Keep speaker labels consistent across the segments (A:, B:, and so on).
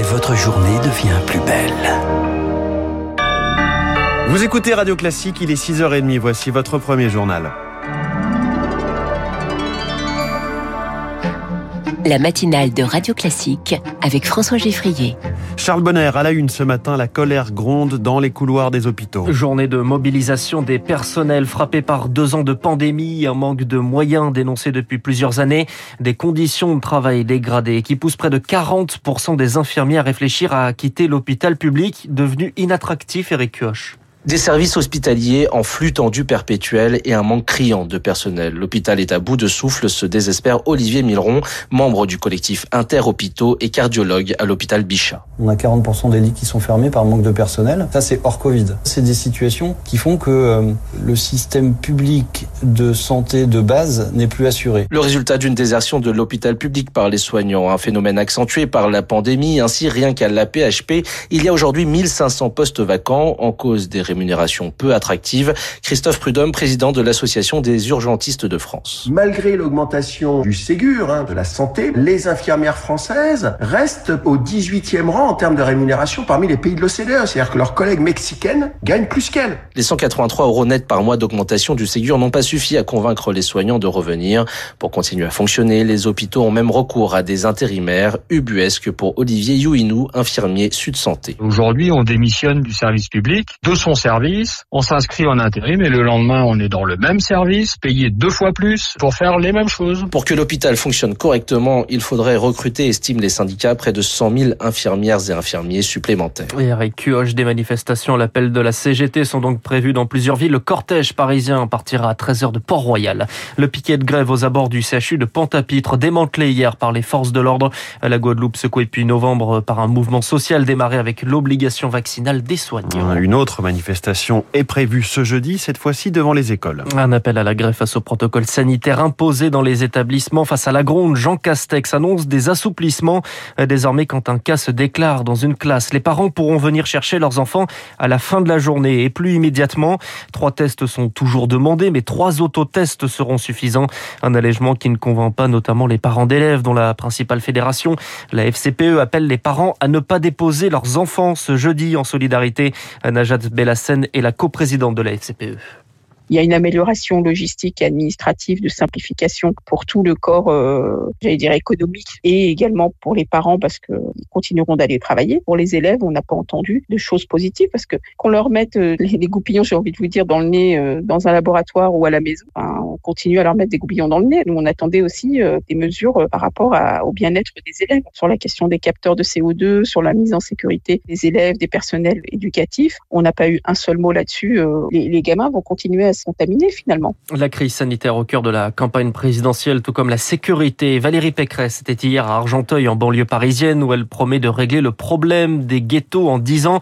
A: et votre journée devient plus belle.
B: Vous écoutez Radio Classique, il est 6h30, voici votre premier journal.
C: La matinale de Radio Classique avec François Geffrier.
B: Charles Bonner, à la une ce matin, la colère gronde dans les couloirs des hôpitaux.
D: Journée de mobilisation des personnels frappés par deux ans de pandémie, un manque de moyens dénoncé depuis plusieurs années, des conditions de travail dégradées qui poussent près de 40% des infirmiers à réfléchir à quitter l'hôpital public devenu inattractif, Eric Kioch.
E: Des services hospitaliers en flux tendu perpétuel et un manque criant de personnel. L'hôpital est à bout de souffle, se désespère Olivier Milron, membre du collectif Interhôpitaux et cardiologue à l'hôpital Bichat.
F: On a 40% des lits qui sont fermés par manque de personnel. Ça, c'est hors Covid. C'est des situations qui font que euh, le système public de santé de base n'est plus assuré.
E: Le résultat d'une désertion de l'hôpital public par les soignants, un phénomène accentué par la pandémie. Ainsi, rien qu'à la PHP, il y a aujourd'hui 1500 postes vacants en cause des rémunération peu attractive. Christophe Prudhomme, président de l'Association des urgentistes de France.
G: Malgré l'augmentation du Ségur, hein, de la santé, les infirmières françaises restent au 18e rang en termes de rémunération parmi les pays de l'OCDE. C'est-à-dire que leurs collègues mexicaines gagnent plus qu'elles.
E: Les 183 euros nets par mois d'augmentation du Ségur n'ont pas suffi à convaincre les soignants de revenir. Pour continuer à fonctionner, les hôpitaux ont même recours à des intérimaires, ubuesques pour Olivier Youinou, infirmier Sud Santé.
H: Aujourd'hui, on démissionne du service public de son service, on s'inscrit en intérim et le lendemain on est dans le même service, payé deux fois plus pour faire les mêmes choses.
E: Pour que l'hôpital fonctionne correctement, il faudrait recruter, estiment les syndicats, près de 100 000 infirmières et infirmiers supplémentaires.
D: Et avec QH, des manifestations à l'appel de la CGT sont donc prévues dans plusieurs villes. Le cortège parisien partira à 13h de Port-Royal. Le piquet de grève aux abords du CHU de Pont-à-Pitre, démantelé hier par les forces de l'ordre. La Guadeloupe secouée depuis novembre par un mouvement social démarré avec l'obligation vaccinale des soignants.
B: Une autre manifestation manifestation est prévue ce jeudi, cette fois-ci devant les écoles.
D: Un appel à la grève face au protocole sanitaire imposé dans les établissements. Face à la gronde, Jean Castex annonce des assouplissements. Désormais, quand un cas se déclare dans une classe, les parents pourront venir chercher leurs enfants à la fin de la journée et plus immédiatement. Trois tests sont toujours demandés, mais trois autotests seront suffisants. Un allègement qui ne convainc pas notamment les parents d'élèves, dont la principale fédération, la FCPE, appelle les parents à ne pas déposer leurs enfants ce jeudi en solidarité. Najat Bellas Seine est la coprésidente de la FCPE.
I: Il y a une amélioration logistique et administrative de simplification pour tout le corps, euh, j'allais dire économique, et également pour les parents parce qu'ils continueront d'aller travailler. Pour les élèves, on n'a pas entendu de choses positives parce que qu'on leur mette euh, les, goupillons, j'ai envie de vous dire, dans le nez, euh, dans un laboratoire ou à la maison, enfin, on continue à leur mettre des goupillons dans le nez. Nous, on attendait aussi euh, des mesures euh, par rapport au bien-être des élèves sur la question des capteurs de CO2, sur la mise en sécurité des élèves, des personnels éducatifs. On n'a pas eu un seul mot là-dessus. Les gamins vont continuer à
D: La crise sanitaire au cœur de la campagne présidentielle, tout comme la sécurité. Valérie Pécresse était hier à Argenteuil, en banlieue parisienne, où elle promet de régler le problème des ghettos en 10 ans.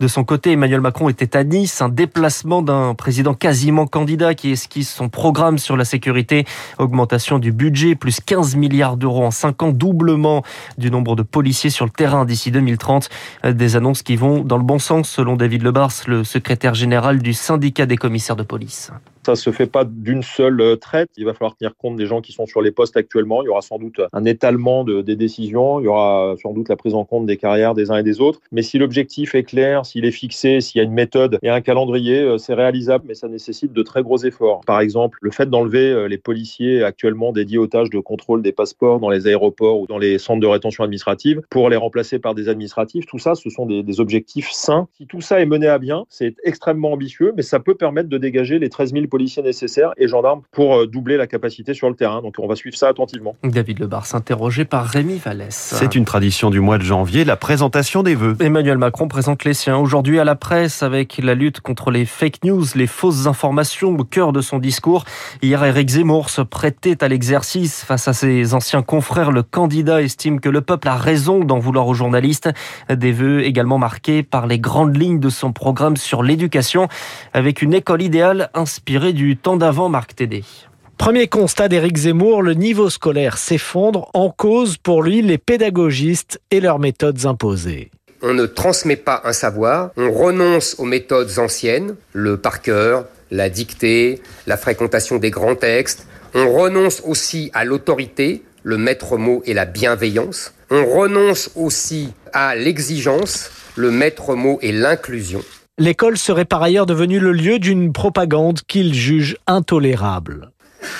D: De son côté, Emmanuel Macron était à Nice, un déplacement d'un président quasiment candidat qui esquisse son programme sur la sécurité. Augmentation du budget, plus 15 milliards d'euros en 5 ans, doublement du nombre de policiers sur le terrain d'ici 2030. Des annonces qui vont dans le bon sens, selon David Lebars, le secrétaire général du syndicat des commissaires de police. peace.
J: Ça se fait pas d'une seule traite. Il va falloir tenir compte des gens qui sont sur les postes actuellement. Il y aura sans doute un étalement de, des décisions. Il y aura sans doute la prise en compte des carrières des uns et des autres. Mais si l'objectif est clair, s'il est fixé, s'il y a une méthode et un calendrier, c'est réalisable, mais ça nécessite de très gros efforts. Par exemple, le fait d'enlever les policiers actuellement dédiés aux tâches de contrôle des passeports dans les aéroports ou dans les centres de rétention administrative pour les remplacer par des administratifs, tout ça, ce sont des, des objectifs sains. Si tout ça est mené à bien, c'est extrêmement ambitieux, mais ça peut permettre de dégager les 13 000 policiers nécessaires et gendarmes pour doubler la capacité sur le terrain. Donc on va suivre ça attentivement.
D: David Lebar s'interrogé par Rémi Vallès.
B: C'est une tradition du mois de janvier, la présentation des vœux.
D: Emmanuel Macron présente les siens aujourd'hui à la presse avec la lutte contre les fake news, les fausses informations au cœur de son discours. Hier, Eric Zemmour se prêtait à l'exercice face à ses anciens confrères. Le candidat estime que le peuple a raison d'en vouloir aux journalistes. Des vœux également marqués par les grandes lignes de son programme sur l'éducation avec une école idéale inspirée du temps d'avant, Marc Tédé.
K: Premier constat d'Éric Zemmour, le niveau scolaire s'effondre en cause pour lui les pédagogistes et leurs méthodes imposées.
L: On ne transmet pas un savoir, on renonce aux méthodes anciennes, le par cœur, la dictée, la fréquentation des grands textes. On renonce aussi à l'autorité, le maître mot et la bienveillance. On renonce aussi à l'exigence, le maître mot est l'inclusion.
K: L'école serait par ailleurs devenue le lieu d'une propagande qu'il juge intolérable.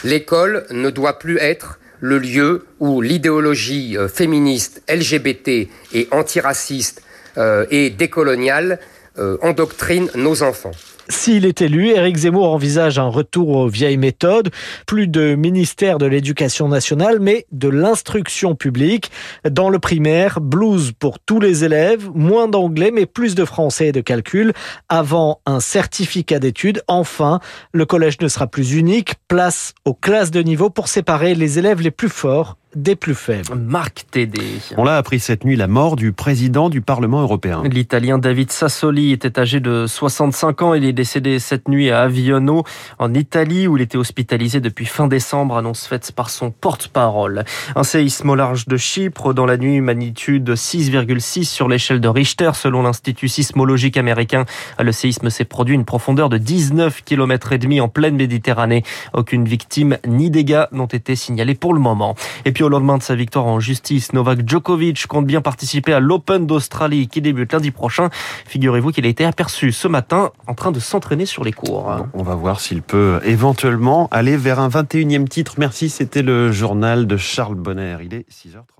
L: L'école ne doit plus être le lieu où l'idéologie euh, féministe, LGBT et antiraciste euh, et décoloniale euh, endoctrine nos enfants.
K: S'il est élu, Éric Zemmour envisage un retour aux vieilles méthodes, plus de ministère de l'Éducation nationale, mais de l'instruction publique. Dans le primaire, blues pour tous les élèves, moins d'anglais, mais plus de français et de calcul. Avant un certificat d'études, enfin, le collège ne sera plus unique. Place aux classes de niveau pour séparer les élèves les plus forts des plus faibles.
D: Marc Tédé.
B: On l'a appris cette nuit la mort du président du Parlement européen.
D: L'Italien David Sassoli était âgé de 65 ans. Il est décédé cette nuit à Aviono, en Italie, où il était hospitalisé depuis fin décembre, annonce faite par son porte-parole. Un séisme au large de Chypre dans la nuit, magnitude 6,6 sur l'échelle de Richter, selon l'Institut sismologique américain. Le séisme s'est produit à une profondeur de 19 km et demi en pleine Méditerranée. Aucune victime ni dégâts n'ont été signalés pour le moment. Et puis au lendemain de sa victoire en justice, Novak Djokovic compte bien participer à l'Open d'Australie qui débute lundi prochain. Figurez-vous qu'il a été aperçu ce matin en train de s'entraîner sur les cours.
B: on va voir s'il peut éventuellement aller vers un 21e titre. Merci, c'était le journal de Charles Bonner. Il est 6h30.